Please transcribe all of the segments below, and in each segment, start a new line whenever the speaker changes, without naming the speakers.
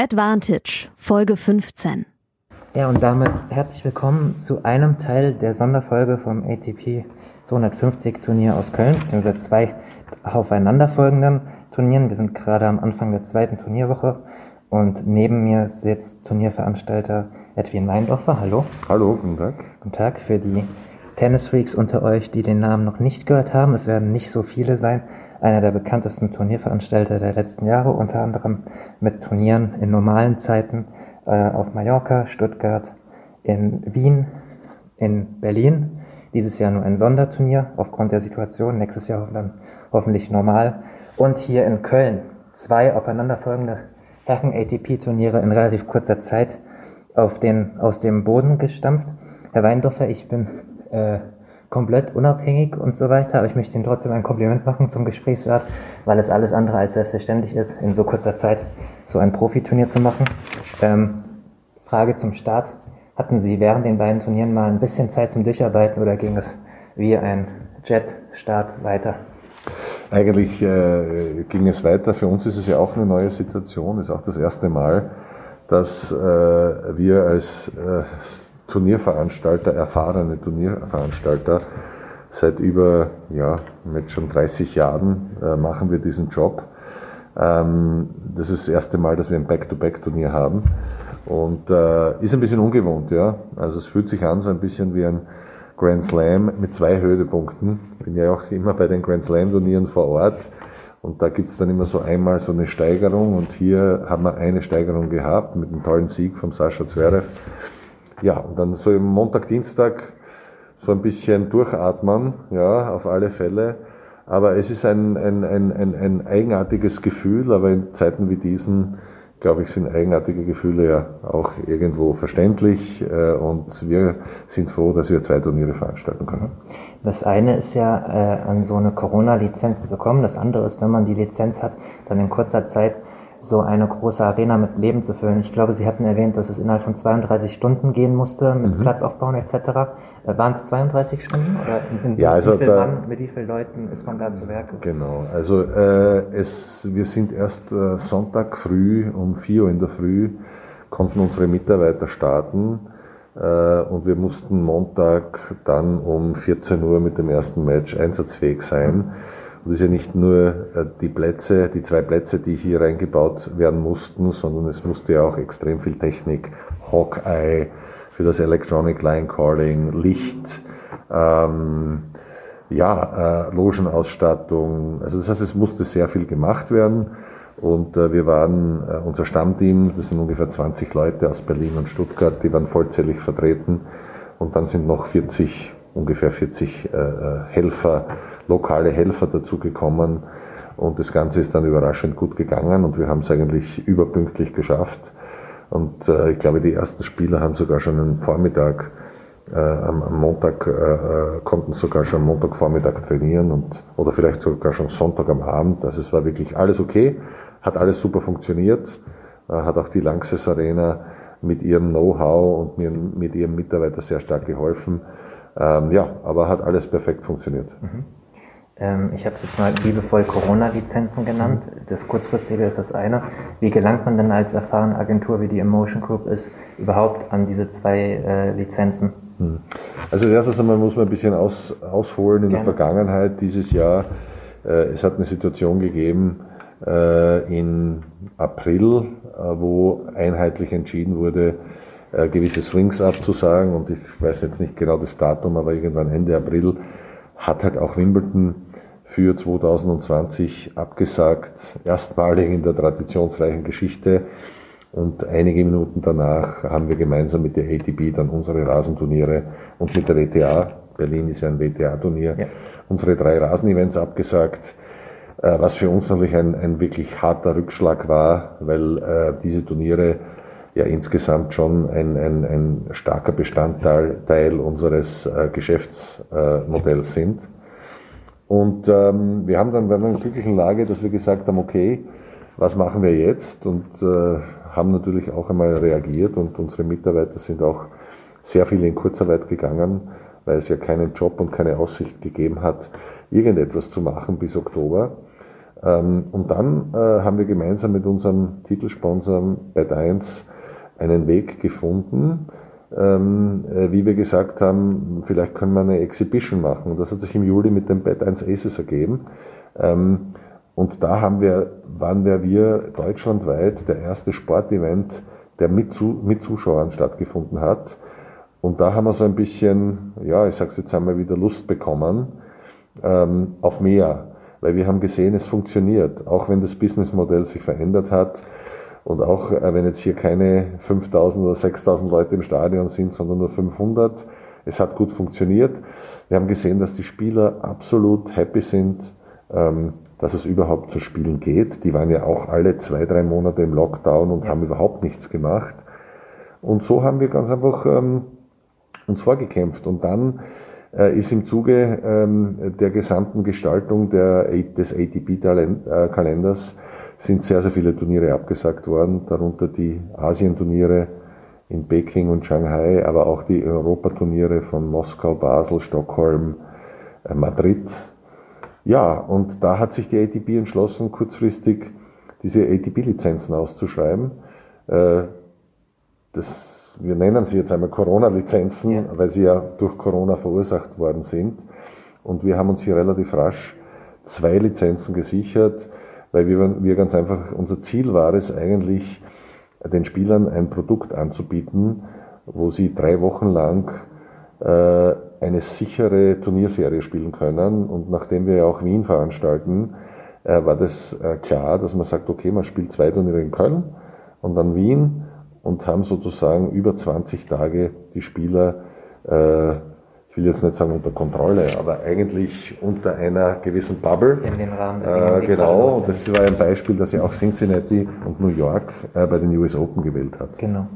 Advantage, Folge 15.
Ja, und damit herzlich willkommen zu einem Teil der Sonderfolge vom ATP 250 Turnier aus Köln, beziehungsweise zwei aufeinanderfolgenden Turnieren. Wir sind gerade am Anfang der zweiten Turnierwoche und neben mir sitzt Turnierveranstalter Edwin Meindorfer. Hallo.
Hallo, guten Tag.
Guten Tag für die Tennisfreaks unter euch, die den Namen noch nicht gehört haben. Es werden nicht so viele sein einer der bekanntesten Turnierveranstalter der letzten Jahre, unter anderem mit Turnieren in normalen Zeiten äh, auf Mallorca, Stuttgart, in Wien, in Berlin. Dieses Jahr nur ein Sonderturnier aufgrund der Situation, nächstes Jahr dann hoffentlich normal. Und hier in Köln zwei aufeinanderfolgende Herren-ATP-Turniere in relativ kurzer Zeit auf den, aus dem Boden gestampft. Herr Weindorfer, ich bin äh, komplett unabhängig und so weiter, aber ich möchte Ihnen trotzdem ein Kompliment machen zum Gesprächswert, weil es alles andere als selbstverständlich ist, in so kurzer Zeit so ein Profiturnier zu machen. Ähm, Frage zum Start. Hatten Sie während den beiden Turnieren mal ein bisschen Zeit zum Durcharbeiten oder ging es wie ein Jet-Start weiter?
Eigentlich äh, ging es weiter. Für uns ist es ja auch eine neue Situation. Ist auch das erste Mal, dass äh, wir als äh, Turnierveranstalter, erfahrene Turnierveranstalter. Seit über, ja, mit schon 30 Jahren äh, machen wir diesen Job. Ähm, das ist das erste Mal, dass wir ein Back-to-Back-Turnier haben. Und äh, ist ein bisschen ungewohnt, ja. Also es fühlt sich an so ein bisschen wie ein Grand Slam mit zwei Höhepunkten. Bin ja auch immer bei den Grand Slam-Turnieren vor Ort. Und da gibt's dann immer so einmal so eine Steigerung. Und hier haben wir eine Steigerung gehabt mit einem tollen Sieg vom Sascha Zverev. Ja, und dann so im Montag, Dienstag so ein bisschen durchatmen, ja, auf alle Fälle. Aber es ist ein, ein, ein, ein, ein eigenartiges Gefühl, aber in Zeiten wie diesen, glaube ich, sind eigenartige Gefühle ja auch irgendwo verständlich äh, und wir sind froh, dass wir zwei Turniere veranstalten können.
Das eine ist ja, äh, an so eine Corona-Lizenz zu kommen. Das andere ist, wenn man die Lizenz hat, dann in kurzer Zeit so eine große Arena mit Leben zu füllen. Ich glaube, Sie hatten erwähnt, dass es innerhalb von 32 Stunden gehen musste mit mhm. Platzaufbauen etc. Äh, waren es 32 Stunden oder in,
ja, also
wie viel
da,
Mann, mit wie vielen Leuten ist man da zu Werke?
Genau, also äh, es, wir sind erst äh, Sonntag früh um 4 Uhr in der Früh konnten unsere Mitarbeiter starten äh, und wir mussten Montag dann um 14 Uhr mit dem ersten Match einsatzfähig sein. Mhm. Und es ist ja nicht nur äh, die Plätze, die zwei Plätze, die hier reingebaut werden mussten, sondern es musste ja auch extrem viel Technik, Hawkeye für das Electronic Line Calling, Licht, ähm, ja, äh, Logenausstattung. Also das heißt, es musste sehr viel gemacht werden. Und äh, wir waren, äh, unser Stammteam, das sind ungefähr 20 Leute aus Berlin und Stuttgart, die waren vollzählig vertreten. Und dann sind noch 40, ungefähr 40 äh, Helfer lokale Helfer dazugekommen und das Ganze ist dann überraschend gut gegangen und wir haben es eigentlich überpünktlich geschafft. Und äh, ich glaube, die ersten Spieler haben sogar schon am Vormittag, äh, am, am, Montag, äh, äh, konnten sogar schon am Montagvormittag trainieren und oder vielleicht sogar schon Sonntag am Abend. Also es war wirklich alles okay, hat alles super funktioniert, äh, hat auch die Lanxess Arena mit ihrem Know-how und mit ihrem Mitarbeiter sehr stark geholfen. Ähm, ja, aber hat alles perfekt funktioniert. Mhm.
Ähm, ich habe es jetzt mal liebevoll Corona-Lizenzen genannt. Das kurzfristige ist das eine. Wie gelangt man denn als erfahrene Agentur, wie die Emotion Group ist, überhaupt an diese zwei äh, Lizenzen? Hm.
Also als erstes einmal muss man ein bisschen aus, ausholen in Gerne. der Vergangenheit dieses Jahr. Äh, es hat eine Situation gegeben äh, in April, äh, wo einheitlich entschieden wurde, äh, gewisse Swings abzusagen und ich weiß jetzt nicht genau das Datum, aber irgendwann Ende April hat halt auch Wimbledon für 2020 abgesagt, erstmalig in der traditionsreichen Geschichte. Und einige Minuten danach haben wir gemeinsam mit der ATP dann unsere Rasenturniere und mit der WTA, Berlin ist ja ein WTA-Turnier, ja. unsere drei Rasenevents abgesagt, äh, was für uns natürlich ein, ein wirklich harter Rückschlag war, weil äh, diese Turniere ja insgesamt schon ein, ein, ein starker Bestandteil Teil unseres äh, Geschäftsmodells sind. Und ähm, wir haben dann bei einer glücklichen Lage, dass wir gesagt haben, okay, was machen wir jetzt? Und äh, haben natürlich auch einmal reagiert und unsere Mitarbeiter sind auch sehr viele in Kurzarbeit gegangen, weil es ja keinen Job und keine Aussicht gegeben hat, irgendetwas zu machen bis Oktober. Ähm, und dann äh, haben wir gemeinsam mit unserem Titelsponsor Bet 1 einen Weg gefunden, ähm, äh, wie wir gesagt haben, vielleicht können wir eine Exhibition machen. Und das hat sich im Juli mit dem Bet 1 Aces ergeben. Ähm, und da haben wir, waren wir, wir deutschlandweit der erste Sportevent, der mit, zu, mit Zuschauern stattgefunden hat. Und da haben wir so ein bisschen, ja, ich sag's jetzt einmal wieder Lust bekommen ähm, auf mehr, weil wir haben gesehen, es funktioniert, auch wenn das Businessmodell sich verändert hat. Und auch äh, wenn jetzt hier keine 5000 oder 6000 Leute im Stadion sind, sondern nur 500, es hat gut funktioniert. Wir haben gesehen, dass die Spieler absolut happy sind, ähm, dass es überhaupt zu spielen geht. Die waren ja auch alle zwei, drei Monate im Lockdown und haben überhaupt nichts gemacht. Und so haben wir ganz einfach ähm, uns vorgekämpft. Und dann äh, ist im Zuge ähm, der gesamten Gestaltung des ATP-Kalenders sind sehr, sehr viele Turniere abgesagt worden, darunter die Asienturniere in Peking und Shanghai, aber auch die Europaturniere von Moskau, Basel, Stockholm, äh, Madrid. Ja, und da hat sich die ATP entschlossen, kurzfristig diese ATP-Lizenzen auszuschreiben. Äh, das, wir nennen sie jetzt einmal Corona-Lizenzen, ja. weil sie ja durch Corona verursacht worden sind. Und wir haben uns hier relativ rasch zwei Lizenzen gesichert weil wir, wir ganz einfach, unser Ziel war es eigentlich, den Spielern ein Produkt anzubieten, wo sie drei Wochen lang äh, eine sichere Turnierserie spielen können. Und nachdem wir ja auch Wien veranstalten, äh, war das äh, klar, dass man sagt, okay, man spielt zwei Turniere in Köln und dann Wien und haben sozusagen über 20 Tage die Spieler äh, will jetzt nicht sagen unter Kontrolle, aber eigentlich unter einer gewissen Bubble. In den Rahmen äh, Genau, und das war ein Beispiel, dass ja auch Cincinnati und New York äh, bei den US Open gewählt hat.
Genau.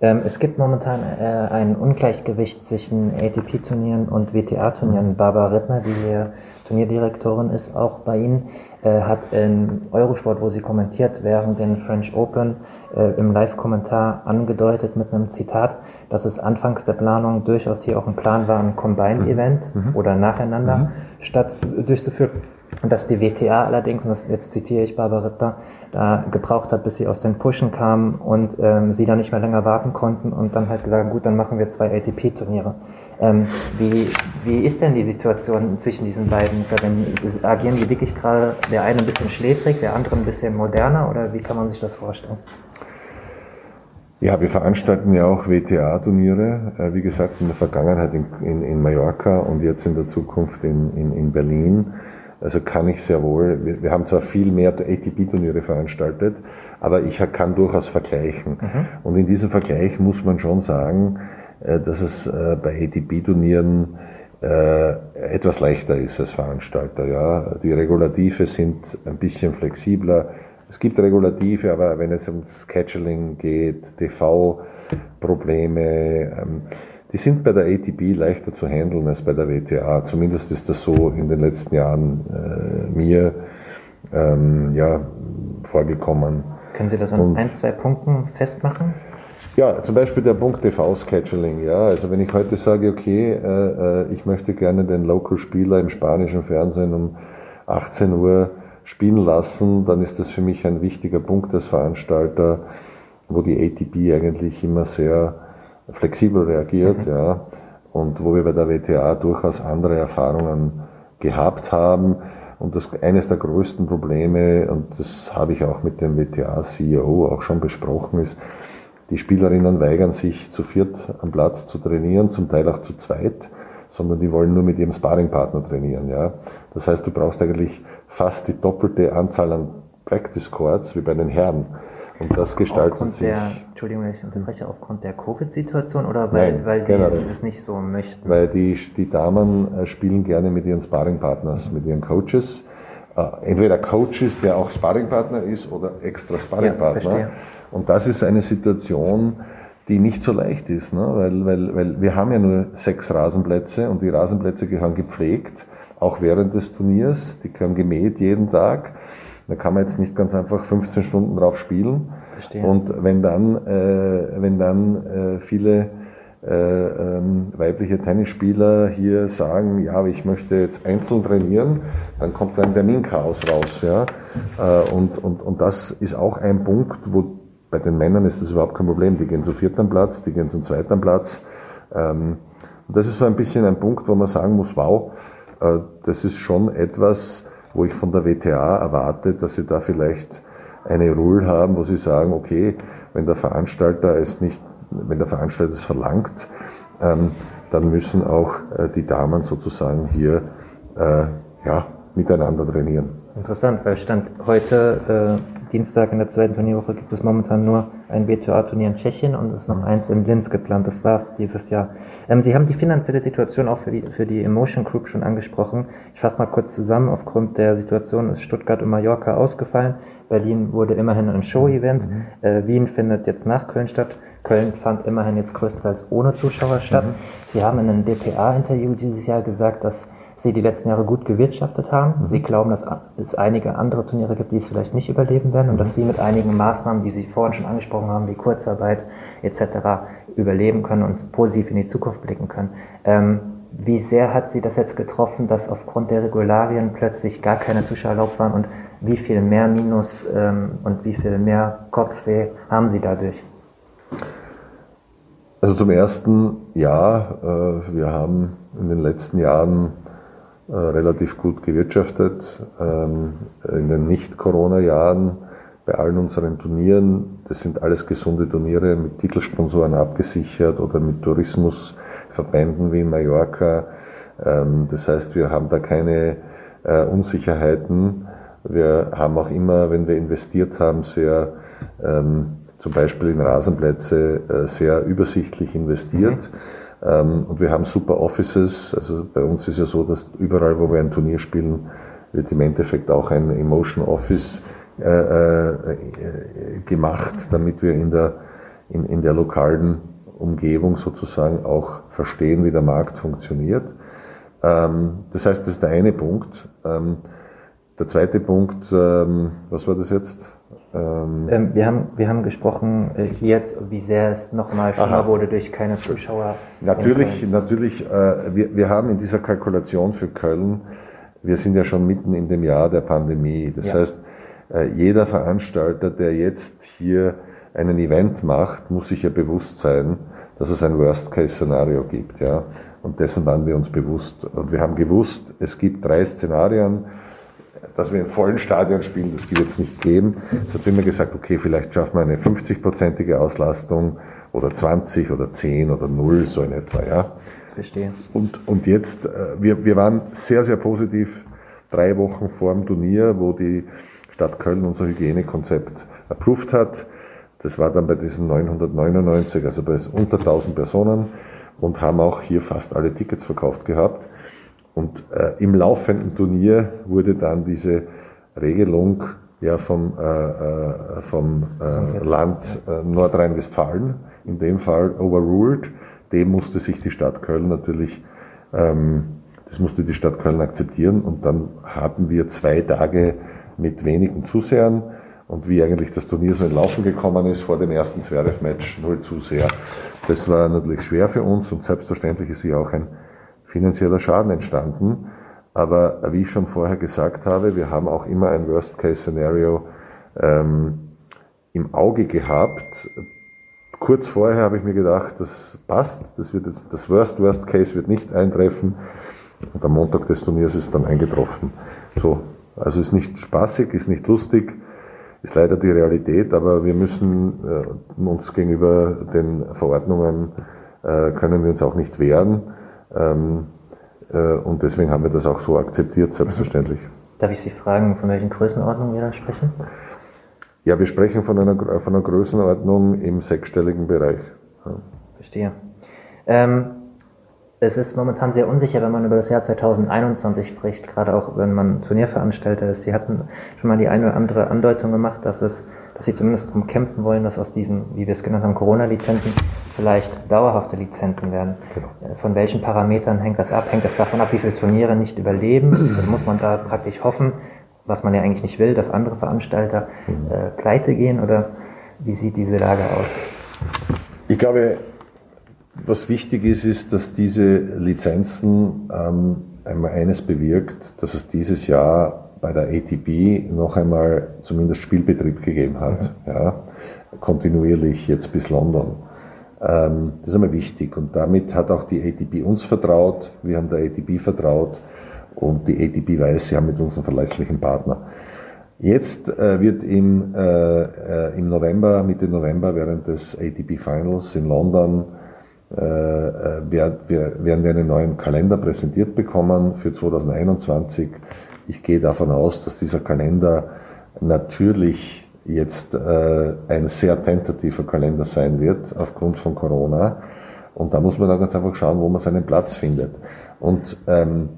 Ähm, es gibt momentan äh, ein Ungleichgewicht zwischen ATP-Turnieren und WTA-Turnieren. Barbara Rittner, die hier Turnierdirektorin ist, auch bei Ihnen, äh, hat in Eurosport, wo sie kommentiert, während den French Open äh, im Live-Kommentar angedeutet mit einem Zitat, dass es anfangs der Planung durchaus hier auch ein Plan war, ein Combined-Event mhm. mhm. oder nacheinander mhm. statt durchzuführen. Und dass die WTA allerdings, und das, jetzt zitiere ich Barbaretta, da gebraucht hat, bis sie aus den Pushen kamen und ähm, sie dann nicht mehr länger warten konnten und dann halt gesagt, gut, dann machen wir zwei ATP-Turniere. Ähm, wie, wie ist denn die Situation zwischen diesen beiden Verbänden? Agieren die wirklich gerade der eine ein bisschen schläfrig, der andere ein bisschen moderner oder wie kann man sich das vorstellen?
Ja, wir veranstalten ja auch WTA-Turniere, äh, wie gesagt, in der Vergangenheit in, in, in Mallorca und jetzt in der Zukunft in, in, in Berlin. Also kann ich sehr wohl, wir, wir haben zwar viel mehr ATP-Turniere veranstaltet, aber ich kann durchaus vergleichen. Mhm. Und in diesem Vergleich muss man schon sagen, äh, dass es äh, bei ATP-Turnieren äh, etwas leichter ist als Veranstalter. Ja, die Regulative sind ein bisschen flexibler. Es gibt Regulative, aber wenn es um Scheduling geht, TV-Probleme, ähm, die sind bei der ATP leichter zu handeln als bei der WTA. Zumindest ist das so in den letzten Jahren äh, mir ähm, ja, vorgekommen.
Können Sie das an Und, ein, zwei Punkten festmachen?
Ja, zum Beispiel der Punkt TV-Scheduling. Ja, also wenn ich heute sage, okay, äh, äh, ich möchte gerne den Local-Spieler im spanischen Fernsehen um 18 Uhr spielen lassen, dann ist das für mich ein wichtiger Punkt als Veranstalter, wo die ATP eigentlich immer sehr flexibel reagiert, mhm. ja, und wo wir bei der WTA durchaus andere Erfahrungen gehabt haben. Und das eines der größten Probleme, und das habe ich auch mit dem WTA-CEO auch schon besprochen, ist, die Spielerinnen weigern sich zu viert am Platz zu trainieren, zum Teil auch zu zweit, sondern die wollen nur mit ihrem Sparringpartner trainieren. Ja. Das heißt, du brauchst eigentlich fast die doppelte Anzahl an Practice Courts wie bei den Herren. Und das gestaltet
aufgrund
sich.
Der, Entschuldigung, wenn ich unterbreche, aufgrund der Covid-Situation oder weil, Nein, weil Sie generell. das nicht so möchten?
Weil die, die Damen äh, spielen gerne mit ihren Sparringpartners, mit ihren Coaches. Äh, entweder Coaches, der auch Sparringpartner ist oder extra Sparringpartner. Ja, Und das ist eine Situation, die nicht so leicht ist, ne? weil, weil, weil wir haben ja nur sechs Rasenplätze und die Rasenplätze gehören gepflegt, auch während des Turniers, die gehören gemäht jeden Tag. Da kann man jetzt nicht ganz einfach 15 Stunden drauf spielen. Verstehe. Und wenn dann, äh, wenn dann äh, viele äh, ähm, weibliche Tennisspieler hier sagen, ja, ich möchte jetzt einzeln trainieren, dann kommt ein Terminchaos raus. Ja? Äh, und, und, und das ist auch ein Punkt, wo bei den Männern ist das überhaupt kein Problem. Die gehen zum vierten Platz, die gehen zum zweiten Platz. Ähm, und das ist so ein bisschen ein Punkt, wo man sagen muss, wow, äh, das ist schon etwas, wo ich von der WTA erwarte, dass sie da vielleicht eine Rule haben, wo sie sagen, okay, wenn der Veranstalter es nicht, wenn der Veranstalter es verlangt, ähm, dann müssen auch äh, die Damen sozusagen hier äh, ja, miteinander trainieren.
Interessant, weil Stand heute äh, Dienstag in der zweiten Turnierwoche gibt es momentan nur ein WTA-Turnier in Tschechien und es ist noch eins in Linz geplant. Das war's dieses Jahr. Ähm, Sie haben die finanzielle Situation auch für die, für die Emotion Group schon angesprochen. Ich fasse mal kurz zusammen. Aufgrund der Situation ist Stuttgart und Mallorca ausgefallen. Berlin wurde immerhin ein Show-Event. Mhm. Äh, Wien findet jetzt nach Köln statt. Köln fand immerhin jetzt größtenteils ohne Zuschauer statt. Mhm. Sie haben in einem DPA-Interview dieses Jahr gesagt, dass sie die letzten Jahre gut gewirtschaftet haben. Mhm. Sie glauben, dass es einige andere Turniere gibt, die es vielleicht nicht überleben werden und dass sie mit einigen Maßnahmen, die Sie vorhin schon angesprochen haben, wie Kurzarbeit etc., überleben können und positiv in die Zukunft blicken können. Ähm, wie sehr hat Sie das jetzt getroffen, dass aufgrund der Regularien plötzlich gar keine Zuschauer erlaubt waren und wie viel mehr Minus ähm, und wie viel mehr Kopfweh haben Sie dadurch?
Also zum ersten, ja, äh, wir haben in den letzten Jahren relativ gut gewirtschaftet. Ähm, in den Nicht-Corona-Jahren bei allen unseren Turnieren, das sind alles gesunde Turniere mit Titelsponsoren abgesichert oder mit Tourismusverbänden wie in Mallorca. Ähm, das heißt, wir haben da keine äh, Unsicherheiten. Wir haben auch immer, wenn wir investiert haben, sehr ähm, zum Beispiel in Rasenplätze äh, sehr übersichtlich investiert. Mhm und wir haben super Offices. Also bei uns ist ja so, dass überall, wo wir ein Turnier spielen, wird im Endeffekt auch ein Emotion Office äh, äh, gemacht, damit wir in der, in, in der lokalen Umgebung sozusagen auch verstehen, wie der Markt funktioniert. Ähm, das heißt, das ist der eine Punkt. Ähm, der zweite Punkt, ähm, was war das jetzt?
Ähm, ähm, wir, haben, wir haben gesprochen äh, jetzt, wie sehr es nochmal schlimmer wurde durch keine Zuschauer.
Natürlich, natürlich. Äh, wir, wir haben in dieser Kalkulation für Köln, wir sind ja schon mitten in dem Jahr der Pandemie. Das ja. heißt, äh, jeder Veranstalter, der jetzt hier einen Event macht, muss sich ja bewusst sein, dass es ein Worst-Case-Szenario gibt. Ja? Und dessen waren wir uns bewusst. Und wir haben gewusst, es gibt drei Szenarien dass wir in vollen Stadion spielen, das wird es nicht geben. Es hat immer gesagt, okay, vielleicht schaffen wir eine 50-prozentige Auslastung oder 20 oder 10 oder 0, so in etwa, ja.
Verstehe.
Und, und jetzt, äh, wir, wir waren sehr, sehr positiv drei Wochen vor dem Turnier, wo die Stadt Köln unser Hygienekonzept approved hat. Das war dann bei diesen 999, also bei unter 1000 Personen und haben auch hier fast alle Tickets verkauft gehabt. Und äh, im laufenden Turnier wurde dann diese Regelung ja vom, äh, äh vom äh, Land äh, Nordrhein-Westfalen, in dem Fall overruled. Dem musste sich die Stadt Köln natürlich, ähm, das musste die Stadt Köln akzeptieren. Und dann hatten wir zwei Tage mit wenigen Zusehern. Und wie eigentlich das Turnier so in Laufen gekommen ist vor dem ersten Zverev-Match, null Zuseher. Das war natürlich schwer für uns und selbstverständlich ist hier auch ein finanzieller Schaden entstanden. Aber wie ich schon vorher gesagt habe, wir haben auch immer ein Worst-Case-Szenario ähm, im Auge gehabt. Kurz vorher habe ich mir gedacht, das passt, das, wird jetzt, das Worst-Worst-Case wird nicht eintreffen. Und am Montag des Turniers ist dann eingetroffen. So, also ist nicht spaßig, ist nicht lustig, ist leider die Realität, aber wir müssen äh, uns gegenüber den Verordnungen, äh, können wir uns auch nicht wehren. Ähm, äh, und deswegen haben wir das auch so akzeptiert, selbstverständlich.
Darf ich Sie fragen, von welchen Größenordnungen wir da sprechen?
Ja, wir sprechen von einer, von einer Größenordnung im sechsstelligen Bereich.
Verstehe. Ähm, es ist momentan sehr unsicher, wenn man über das Jahr 2021 spricht, gerade auch wenn man Turnierveranstalter ist. Sie hatten schon mal die eine oder andere Andeutung gemacht, dass es dass sie zumindest darum kämpfen wollen, dass aus diesen, wie wir es genannt haben, Corona-Lizenzen vielleicht dauerhafte Lizenzen werden. Genau. Äh, von welchen Parametern hängt das ab? Hängt das davon ab, wie viele Turniere nicht überleben? Also muss man da praktisch hoffen, was man ja eigentlich nicht will, dass andere Veranstalter mhm. äh, pleite gehen oder wie sieht diese Lage aus?
Ich glaube, was wichtig ist, ist, dass diese Lizenzen ähm, einmal eines bewirkt, dass es dieses Jahr bei der ATP noch einmal zumindest Spielbetrieb gegeben hat, mhm. ja, kontinuierlich jetzt bis London. Ähm, das ist einmal wichtig und damit hat auch die ATP uns vertraut, wir haben der ATP vertraut und die ATP weiß, sie haben mit uns einen verlässlichen Partner. Jetzt äh, wird im, äh, äh, im November, Mitte November, während des ATP Finals in London, äh, äh werden wir einen neuen Kalender präsentiert bekommen für 2021. Ich gehe davon aus, dass dieser Kalender natürlich jetzt äh, ein sehr tentativer Kalender sein wird aufgrund von Corona. Und da muss man dann ganz einfach schauen, wo man seinen Platz findet. Und ähm,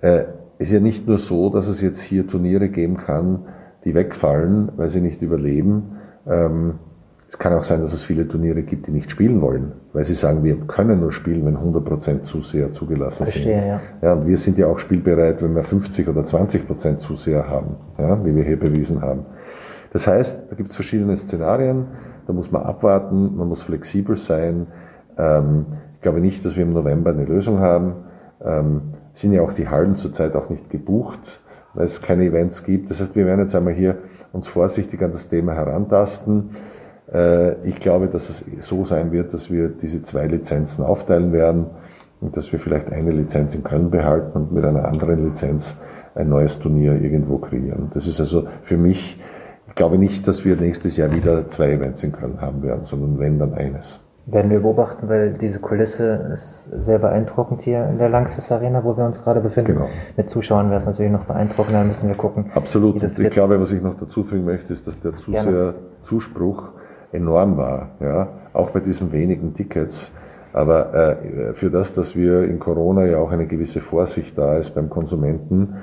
äh, ist ja nicht nur so, dass es jetzt hier Turniere geben kann, die wegfallen, weil sie nicht überleben. Ähm, es kann auch sein, dass es viele Turniere gibt, die nicht spielen wollen, weil sie sagen, wir können nur spielen, wenn 100% Zuseher zugelassen Verstehe, sind. Ja. ja, und wir sind ja auch spielbereit, wenn wir 50 oder 20% Zuseher haben, ja, wie wir hier bewiesen haben. Das heißt, da gibt es verschiedene Szenarien, da muss man abwarten, man muss flexibel sein. Ähm, ich glaube nicht, dass wir im November eine Lösung haben. Ähm, sind ja auch die Hallen zurzeit auch nicht gebucht, weil es keine Events gibt. Das heißt, wir werden jetzt einmal hier uns vorsichtig an das Thema herantasten. Äh, ich glaube, dass es so sein wird, dass wir diese zwei Lizenzen aufteilen werden und dass wir vielleicht eine Lizenz in Köln behalten und mit einer anderen Lizenz ein neues Turnier irgendwo kreieren. Das ist also für mich, ich glaube nicht, dass wir nächstes Jahr wieder zwei Events in Köln haben werden, sondern wenn, dann eines
werden wir beobachten, weil diese Kulisse ist sehr beeindruckend hier in der Langsys Arena, wo wir uns gerade befinden. Genau. Mit Zuschauern wäre es natürlich noch beeindruckender, müssen wir gucken.
Absolut. Und ich glaube, was ich noch dazu fügen möchte, ist, dass der Zuseher-Zuspruch enorm war. Ja? Auch bei diesen wenigen Tickets. Aber äh, für das, dass wir in Corona ja auch eine gewisse Vorsicht da ist beim Konsumenten,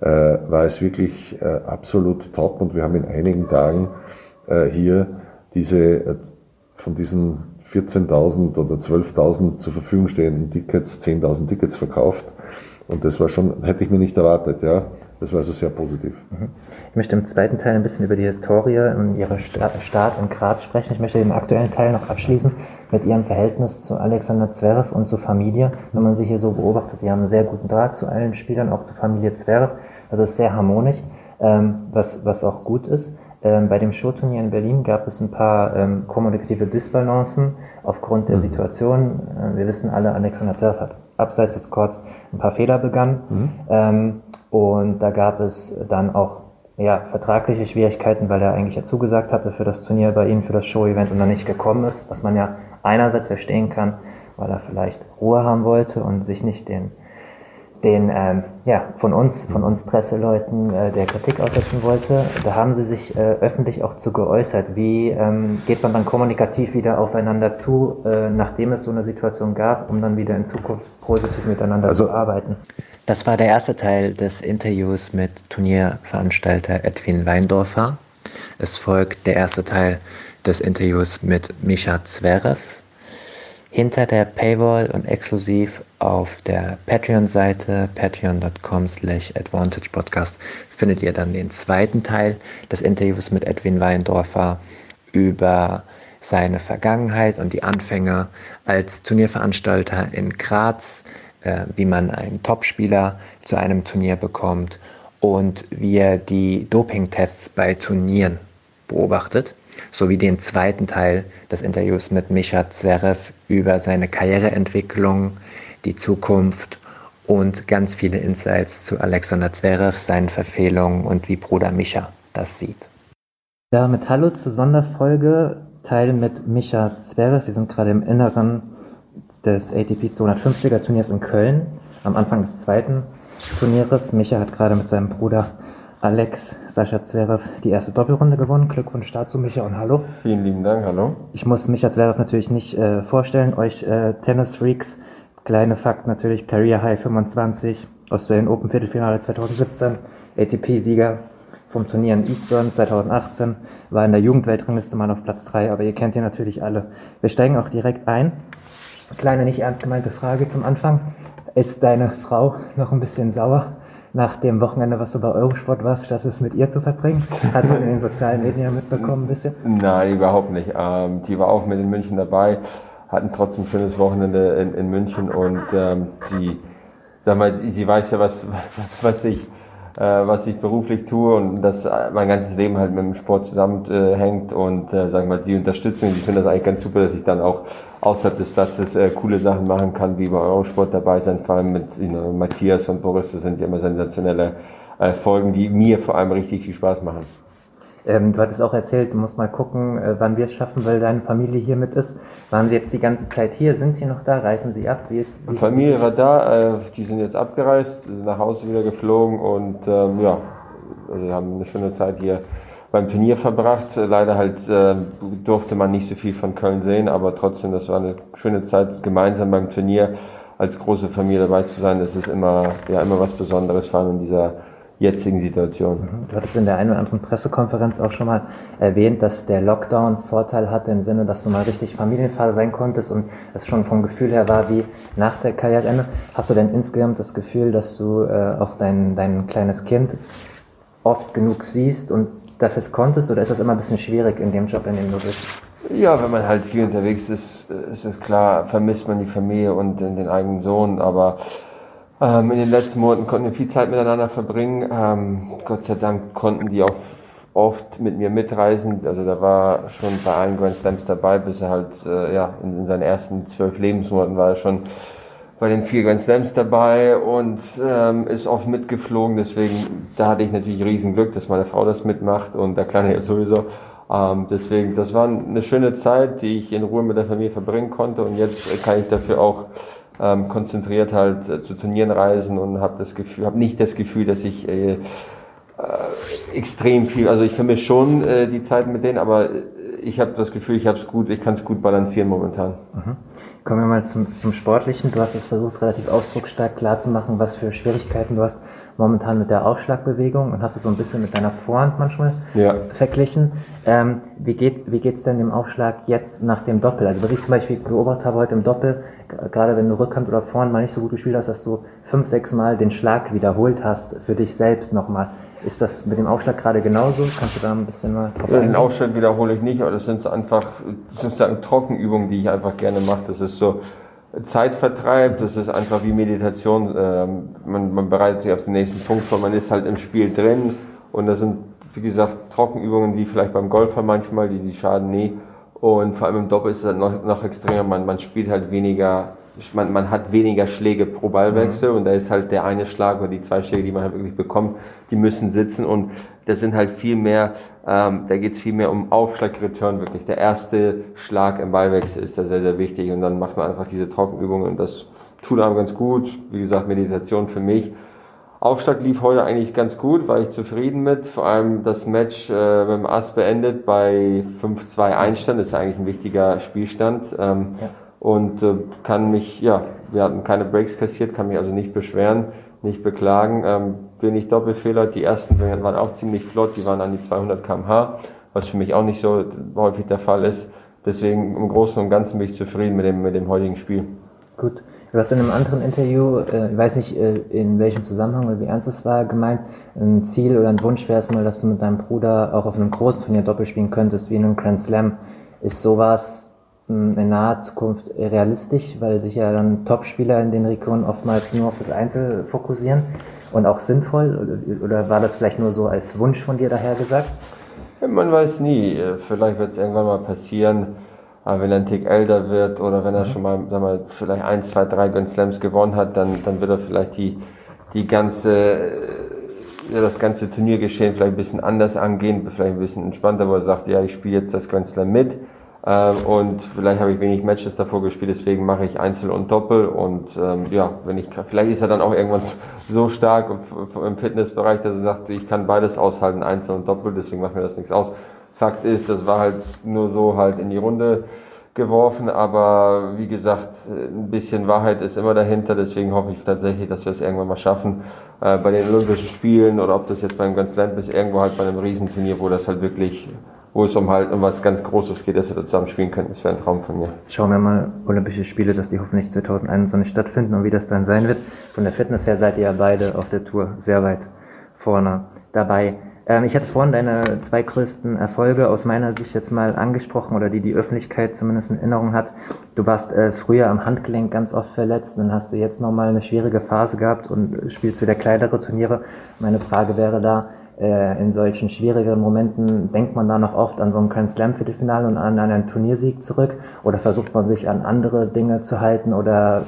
äh, war es wirklich äh, absolut top und wir haben in einigen Tagen äh, hier diese äh, von diesen 14.000 oder 12.000 zur Verfügung stehenden Tickets 10.000 Tickets verkauft. Und das war schon, hätte ich mir nicht erwartet, ja. Das war also sehr positiv. Mhm.
Ich möchte im zweiten Teil ein bisschen über die Historie und Ihre Start in Graz sprechen. Ich möchte den aktuellen Teil noch abschließen mit Ihrem Verhältnis zu Alexander Zverev und zur Familie. Wenn man Sie hier so beobachtet, Sie haben einen sehr guten Draht zu allen Spielern, auch zur Familie Zverev. Das ist sehr harmonisch, ähm, was, was auch gut ist. Ähm, bei dem Showturnier in Berlin gab es ein paar ähm, kommunikative Disbalancen aufgrund der mhm. Situation. Äh, wir wissen alle, Alexander Zverev hat abseits des Courts ein paar Fehler begangen. Mhm. Ähm, und da gab es dann auch ja, vertragliche Schwierigkeiten, weil er eigentlich ja zugesagt hatte für das Turnier bei Ihnen, für das Show-Event und dann nicht gekommen ist, was man ja einerseits verstehen kann, weil er vielleicht Ruhe haben wollte und sich nicht den den ähm, ja, von uns, von uns Presseleuten äh, der Kritik aussetzen wollte. Da haben sie sich äh, öffentlich auch zu geäußert. Wie ähm, geht man dann kommunikativ wieder aufeinander zu, äh, nachdem es so eine Situation gab, um dann wieder in Zukunft positiv miteinander also, zu arbeiten? Das war der erste Teil des Interviews mit Turnierveranstalter Edwin Weindorfer. Es folgt der erste Teil des Interviews mit Mischa Zverev hinter der Paywall und exklusiv auf der Patreon-Seite patreon.com slash advantagepodcast findet ihr dann den zweiten Teil des Interviews mit Edwin Weindorfer über seine Vergangenheit und die Anfänge als Turnierveranstalter in Graz, äh, wie man einen Topspieler zu einem Turnier bekommt und wie er die Dopingtests bei Turnieren beobachtet sowie den zweiten Teil des Interviews mit Mischa Zverev über seine Karriereentwicklung, die Zukunft und ganz viele Insights zu Alexander Zverev, seinen Verfehlungen und wie Bruder Mischa das sieht. Damit Hallo zur Sonderfolge, Teil mit Mischa Zverev. Wir sind gerade im Inneren des ATP 250er Turniers in Köln, am Anfang des zweiten Turnieres. Micha hat gerade mit seinem Bruder Alex Sascha Zverev die erste Doppelrunde gewonnen. Glückwunsch dazu, Micha und hallo.
Vielen lieben Dank, hallo.
Ich muss Micha Zverev natürlich nicht äh, vorstellen, euch äh, Tennis-Freaks. Kleine Fakt natürlich, Career High 25, Australian Open Viertelfinale 2017, ATP-Sieger vom Turnier in Eastbourne 2018, war in der Jugendweltrangliste mal auf Platz 3, aber ihr kennt ihn natürlich alle. Wir steigen auch direkt ein. Kleine, nicht ernst gemeinte Frage zum Anfang. Ist deine Frau noch ein bisschen sauer nach dem Wochenende, was du bei Eurosport warst, statt es mit ihr zu verbringen? Hat man in den sozialen Medien ja mitbekommen ein bisschen?
Nein, überhaupt nicht. Ähm, die war auch mit in München dabei, hatten trotzdem ein schönes Wochenende in, in München und ähm, die, sag mal, sie weiß ja, was, was ich was ich beruflich tue und dass mein ganzes Leben halt mit dem Sport zusammenhängt und äh, sag mal, die unterstützt mich. Ich finde das eigentlich ganz super, dass ich dann auch außerhalb des Platzes äh, coole Sachen machen kann, wie bei Eurosport dabei sein, vor allem mit you know, Matthias und Boris, das sind ja immer sensationelle äh, Folgen, die mir vor allem richtig viel Spaß machen.
Ähm, du hattest auch erzählt, du musst mal gucken, äh, wann wir es schaffen, weil deine Familie hier mit ist. Waren sie jetzt die ganze Zeit hier? Sind sie noch da? Reisen sie ab?
Wie ist, wie Familie war da, äh, die sind jetzt abgereist, sind nach Hause wieder geflogen und ähm, ja, also wir haben eine schöne Zeit hier beim Turnier verbracht. Leider halt äh, durfte man nicht so viel von Köln sehen, aber trotzdem, das war eine schöne Zeit gemeinsam beim Turnier als große Familie dabei zu sein. Das ist immer, ja, immer was Besonderes, vor allem in dieser jetzigen Situation.
Mhm. Du hattest in der einen oder anderen Pressekonferenz auch schon mal erwähnt, dass der Lockdown Vorteil hatte im Sinne, dass du mal richtig Familienvater sein konntest und es schon vom Gefühl her war wie nach der Karriereende. Hast du denn insgesamt das Gefühl, dass du äh, auch dein, dein kleines Kind oft genug siehst und das jetzt konntest oder ist das immer ein bisschen schwierig in dem Job, in dem du bist?
Ja, wenn man halt viel unterwegs ist, ist es klar, vermisst man die Familie und den eigenen Sohn, aber ähm, in den letzten Monaten konnten wir viel Zeit miteinander verbringen. Ähm, Gott sei Dank konnten die auch oft mit mir mitreisen. Also da war schon bei allen Grand Slams dabei, bis er halt äh, ja in, in, seinen ersten zwölf Lebensmonaten war er schon bei den vier Grand Slams dabei und ähm, ist oft mitgeflogen. Deswegen da hatte ich natürlich riesen Glück, dass meine Frau das mitmacht und der Kleine ja sowieso. Ähm, deswegen das war eine schöne Zeit, die ich in Ruhe mit der Familie verbringen konnte und jetzt kann ich dafür auch ähm, konzentriert halt äh, zu Turnieren reisen und habe das Gefühl, habe nicht das Gefühl, dass ich äh, äh, extrem viel, also ich vermisse schon äh, die Zeit mit denen, aber ich habe das Gefühl, ich habe es gut, ich kann es gut balancieren momentan.
Mhm. Kommen wir mal zum, zum Sportlichen. Du hast es versucht, relativ ausdrucksstark klarzumachen, was für Schwierigkeiten du hast momentan mit der Aufschlagbewegung und hast es so ein bisschen mit deiner Vorhand manchmal ja. verglichen. Ähm, wie geht wie geht's denn dem Aufschlag jetzt nach dem Doppel? Also was ich zum Beispiel beobachtet habe heute im Doppel, gerade wenn du Rückhand oder Vorhand mal nicht so gut gespielt hast, dass du fünf, sechs Mal den Schlag wiederholt hast für dich selbst nochmal. Ist das mit dem Aufschlag gerade genauso? Kannst du da ein bisschen mal
drauf ja, Den Aufschlag wiederhole ich nicht, aber das sind so einfach sozusagen Trockenübungen, die ich einfach gerne mache. Das ist so Zeitvertreib, das ist einfach wie Meditation. Ähm, man, man bereitet sich auf den nächsten Punkt vor, man ist halt im Spiel drin und das sind, wie gesagt, Trockenübungen wie vielleicht beim Golfer manchmal, die, die schaden nie. Und vor allem im Doppel ist es halt noch, noch extremer, man, man spielt halt weniger man, man hat weniger Schläge pro Ballwechsel mhm. und da ist halt der eine Schlag oder die zwei Schläge, die man halt wirklich bekommt, die müssen sitzen und das sind halt viel mehr, ähm, da geht es viel mehr um Aufschlag-Return wirklich. Der erste Schlag im Ballwechsel ist da sehr, sehr wichtig und dann macht man einfach diese Trockenübungen und das tut einem ganz gut. Wie gesagt, Meditation für mich. Aufschlag lief heute eigentlich ganz gut, war ich zufrieden mit. Vor allem das Match äh, mit dem Ass beendet bei 5-2 Einstand, ist eigentlich ein wichtiger Spielstand. Ähm, ja und äh, kann mich, ja, wir hatten keine Breaks kassiert, kann mich also nicht beschweren, nicht beklagen. Ähm, wenig Doppelfehler, die ersten waren auch ziemlich flott, die waren an die 200 kmh, was für mich auch nicht so häufig der Fall ist. Deswegen im Großen und Ganzen bin ich zufrieden mit dem, mit dem heutigen Spiel.
Gut. Du hast in einem anderen Interview, äh, ich weiß nicht äh, in welchem Zusammenhang oder wie ernst es war, gemeint, ein Ziel oder ein Wunsch wäre es mal, dass du mit deinem Bruder auch auf einem großen Turnier Doppel spielen könntest, wie in einem Grand Slam. Ist sowas in naher Zukunft realistisch, weil sich ja dann Topspieler in den Regionen oftmals nur auf das Einzel fokussieren und auch sinnvoll? Oder war das vielleicht nur so als Wunsch von dir daher gesagt?
Man weiß nie. Vielleicht wird es irgendwann mal passieren, wenn er ein Tick älter wird oder wenn er mhm. schon mal, sag mal, vielleicht ein, zwei, drei Grand Slams gewonnen hat, dann, dann wird er vielleicht die, die ganze, ja, das ganze Turniergeschehen vielleicht ein bisschen anders angehen, vielleicht ein bisschen entspannter, wo er sagt, ja, ich spiele jetzt das Grand Slam mit und vielleicht habe ich wenig Matches davor gespielt, deswegen mache ich Einzel und Doppel. Und ähm, ja, wenn ich vielleicht ist er dann auch irgendwann so stark im Fitnessbereich, dass er sagt, ich kann beides aushalten, Einzel und Doppel, deswegen macht mir das nichts aus. Fakt ist, das war halt nur so halt in die Runde geworfen, aber wie gesagt, ein bisschen Wahrheit ist immer dahinter, deswegen hoffe ich tatsächlich, dass wir es irgendwann mal schaffen, äh, bei den Olympischen Spielen oder ob das jetzt beim Grand Slam ist, irgendwo halt bei einem Riesenturnier, wo das halt wirklich, wo es um halt um was ganz Großes geht, dass wir da zusammen spielen können. Das wäre ein Traum von mir.
Schauen wir mal Olympische Spiele, dass die hoffentlich 2021 stattfinden und wie das dann sein wird. Von der Fitness her seid ihr ja beide auf der Tour sehr weit vorne dabei. Ähm, ich hatte vorhin deine zwei größten Erfolge aus meiner Sicht jetzt mal angesprochen oder die die Öffentlichkeit zumindest in Erinnerung hat. Du warst äh, früher am Handgelenk ganz oft verletzt, dann hast du jetzt nochmal eine schwierige Phase gehabt und spielst wieder kleinere Turniere. Meine Frage wäre da, äh, in solchen schwierigeren Momenten denkt man da noch oft an so ein Grand Slam Viertelfinale und an einen Turniersieg zurück oder versucht man sich an andere Dinge zu halten oder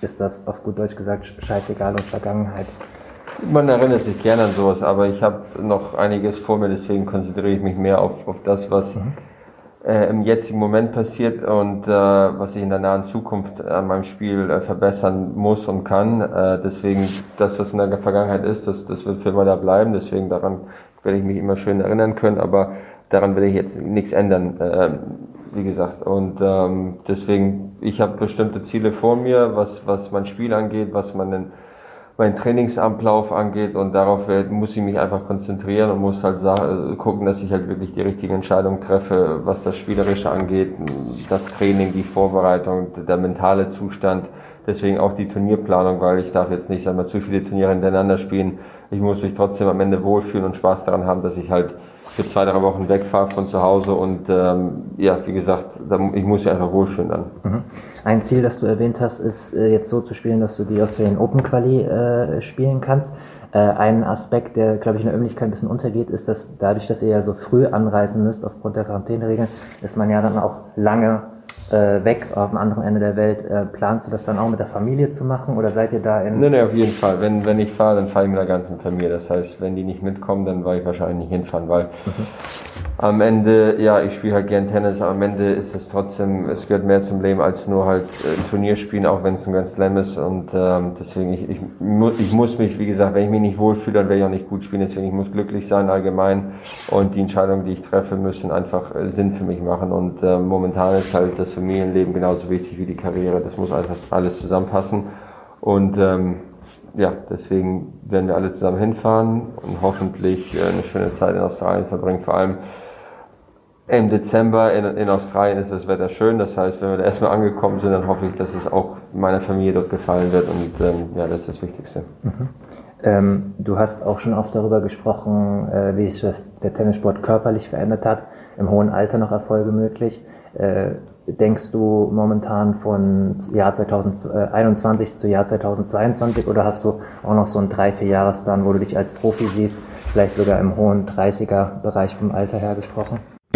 ist das auf gut Deutsch gesagt scheißegal und Vergangenheit?
Man erinnert sich gerne an sowas, aber ich habe noch einiges vor mir, deswegen konzentriere ich mich mehr auf, auf das, was mhm. Äh, im jetzigen Moment passiert und äh, was ich in der nahen Zukunft an meinem Spiel äh, verbessern muss und kann. Äh, deswegen, das, was in der Vergangenheit ist, das, das wird für immer da bleiben, deswegen daran werde ich mich immer schön erinnern können, aber daran will ich jetzt nichts ändern, äh, wie gesagt. Und ähm, deswegen, ich habe bestimmte Ziele vor mir, was, was mein Spiel angeht, was man denn mein Trainingsablauf angeht und darauf muss ich mich einfach konzentrieren und muss halt gucken, dass ich halt wirklich die richtige Entscheidung treffe, was das Spielerische angeht, das Training, die Vorbereitung, der mentale Zustand, deswegen auch die Turnierplanung, weil ich darf jetzt nicht wir, zu viele Turniere hintereinander spielen. Ich muss mich trotzdem am Ende wohlfühlen und Spaß daran haben, dass ich halt für zwei, drei Wochen wegfahre von zu Hause und ähm, ja, wie gesagt, ich muss mich einfach wohlfühlen dann. Mhm.
Ein Ziel, das du erwähnt hast, ist äh, jetzt so zu spielen, dass du die Australian Open Quali äh, spielen kannst. Äh, ein Aspekt, der, glaube ich, in der Öffentlichkeit ein bisschen untergeht, ist, dass dadurch, dass ihr ja so früh anreisen müsst aufgrund der Quarantäneregeln, ist man ja dann auch lange äh, weg auf dem anderen Ende der Welt. Äh, planst du das dann auch mit der Familie zu machen oder seid ihr da in...
Nee, nee, auf jeden Fall. Wenn, wenn ich fahre, dann fahre ich mit der ganzen Familie. Das heißt, wenn die nicht mitkommen, dann werde ich wahrscheinlich nicht hinfahren, weil mhm. am Ende, ja, ich spiele halt gern Tennis, aber am Ende ist es trotzdem, es gehört mehr zum Leben als nur halt äh, ein Turnier spielen, auch wenn es ein Grand Slam ist und ähm, deswegen, ich, ich, ich muss mich, wie gesagt, wenn ich mich nicht wohlfühle, dann werde ich auch nicht gut spielen, deswegen ich muss glücklich sein allgemein und die Entscheidungen, die ich treffe, müssen einfach äh, Sinn für mich machen und äh, momentan ist halt das Familienleben genauso wichtig wie die Karriere. Das muss alles, alles zusammenpassen. Und ähm, ja, deswegen werden wir alle zusammen hinfahren und hoffentlich äh, eine schöne Zeit in Australien verbringen. Vor allem im Dezember in, in Australien ist das Wetter schön. Das heißt, wenn wir da erstmal angekommen sind, dann hoffe ich, dass es auch meiner Familie dort gefallen wird. Und ähm, ja, das ist das Wichtigste.
Mhm. Ähm, du hast auch schon oft darüber gesprochen, äh, wie sich der Tennissport körperlich verändert hat. Im hohen Alter noch Erfolge möglich. Äh, denkst du momentan von Jahr 2021 zu Jahr 2022 oder hast du auch noch so einen drei, vier Jahresplan, wo du dich als Profi siehst, vielleicht sogar im hohen 30er Bereich vom Alter her gesprochen?